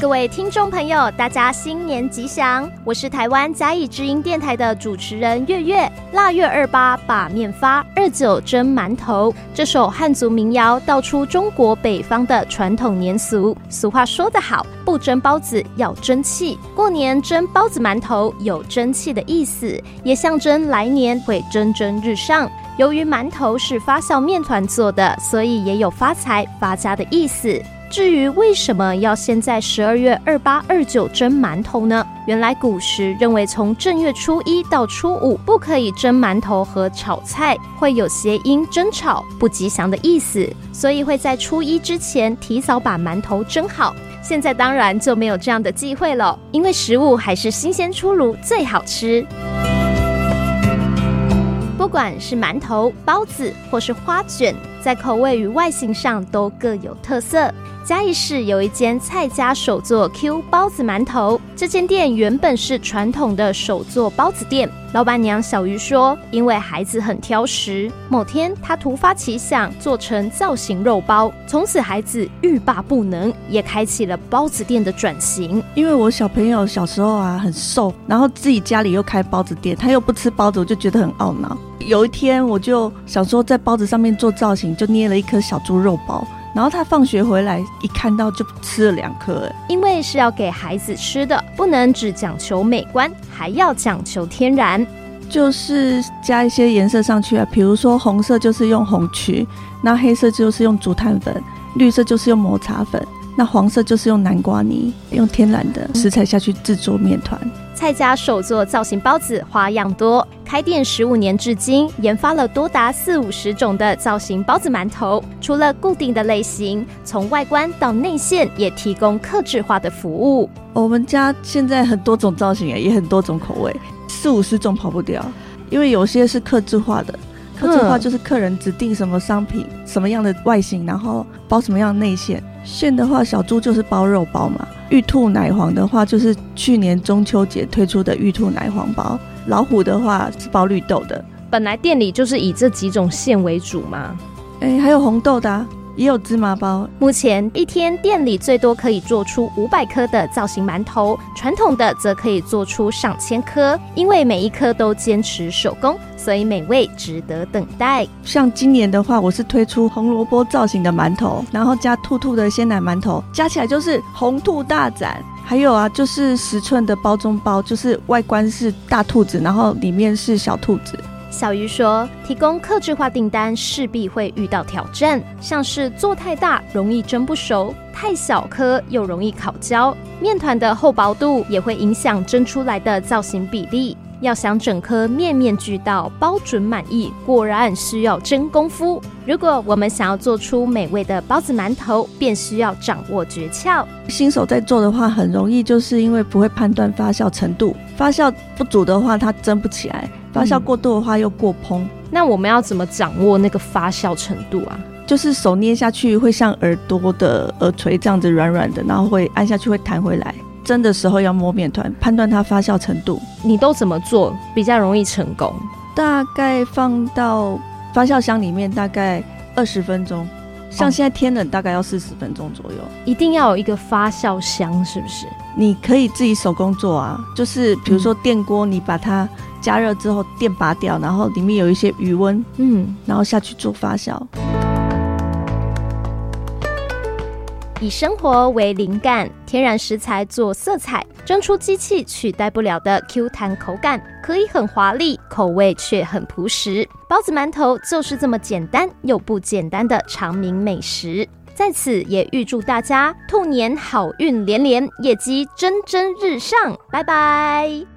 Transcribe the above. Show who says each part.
Speaker 1: 各位听众朋友，大家新年吉祥！我是台湾嘉义之音电台的主持人月月。腊月二八把面发，二九蒸馒头。这首汉族民谣道出中国北方的传统年俗。俗话说得好，不蒸包子要争气。过年蒸包子馒头有争气的意思，也象征来年会蒸蒸日上。由于馒头是发酵面团做的，所以也有发财发家的意思。至于为什么要先在十二月二八、二九蒸馒头呢？原来古时认为从正月初一到初五不可以蒸馒头和炒菜，会有谐音争吵、不吉祥的意思，所以会在初一之前提早把馒头蒸好。现在当然就没有这样的忌讳了，因为食物还是新鲜出炉最好吃。不管是馒头、包子或是花卷，在口味与外形上都各有特色。嘉义市有一间蔡家手作 Q 包子馒头，这间店原本是传统的手作包子店。老板娘小鱼说，因为孩子很挑食，某天她突发奇想，做成造型肉包，从此孩子欲罢不能，也开启了包子店的转型。
Speaker 2: 因为我小朋友小时候啊很瘦，然后自己家里又开包子店，他又不吃包子，我就觉得很懊恼。有一天我就想说，在包子上面做造型，就捏了一颗小猪肉包。然后他放学回来一看到就吃了两颗，
Speaker 1: 因为是要给孩子吃的，不能只讲求美观，还要讲求天然，
Speaker 2: 就是加一些颜色上去啊，比如说红色就是用红曲，那黑色就是用竹炭粉，绿色就是用抹茶粉，那黄色就是用南瓜泥，用天然的食材下去制作面团。
Speaker 1: 蔡家手作造型包子花样多，开店十五年至今，研发了多达四五十种的造型包子馒头。除了固定的类型，从外观到内馅也提供客制化的服务。
Speaker 2: 我们家现在很多种造型，也很多种口味，四五十种跑不掉。因为有些是客制化的，客制化就是客人指定什么商品、什么样的外形，然后包什么样的内馅。馅的话，小猪就是包肉包嘛。玉兔奶黄的话，就是去年中秋节推出的玉兔奶黄包；老虎的话是包绿豆的。
Speaker 1: 本来店里就是以这几种馅为主嘛。
Speaker 2: 哎、欸，还有红豆的、啊。也有芝麻包。
Speaker 1: 目前一天店里最多可以做出五百颗的造型馒头，传统的则可以做出上千颗。因为每一颗都坚持手工，所以美味值得等待。
Speaker 2: 像今年的话，我是推出红萝卜造型的馒头，然后加兔兔的鲜奶馒头，加起来就是红兔大展。还有啊，就是十寸的包中包，就是外观是大兔子，然后里面是小兔子。
Speaker 1: 小鱼说：“提供客制化订单势必会遇到挑战，像是做太大容易蒸不熟，太小颗又容易烤焦，面团的厚薄度也会影响蒸出来的造型比例。要想整颗面面俱到，包准满意，果然需要真功夫。如果我们想要做出美味的包子馒头，便需要掌握诀窍。
Speaker 2: 新手在做的话，很容易就是因为不会判断发酵程度，发酵不足的话，它蒸不起来。”发酵过度的话又过蓬，嗯，
Speaker 1: 那我们要怎么掌握那个发酵程度啊？
Speaker 2: 就是手捏下去会像耳朵的耳垂这样子软软的，然后会按下去会弹回来。蒸的时候要摸面团，判断它发酵程度。
Speaker 1: 你都怎么做比较容易成功？
Speaker 2: 大概放到发酵箱里面，大概二十分钟。像现在天冷，大概要四十分钟左右。
Speaker 1: 一定要有一个发酵箱，是不是？
Speaker 2: 你可以自己手工做啊，就是比如说电锅，你把它。加热之后，电拔掉，然后里面有一些余温，嗯，然后下去做发酵。
Speaker 1: 以生活为灵感，天然食材做色彩，蒸出机器取代不了的 Q 弹口感，可以很华丽，口味却很朴实。包子馒头就是这么简单又不简单的常民美食。在此也预祝大家兔年好运连连，业绩蒸蒸日上。拜拜。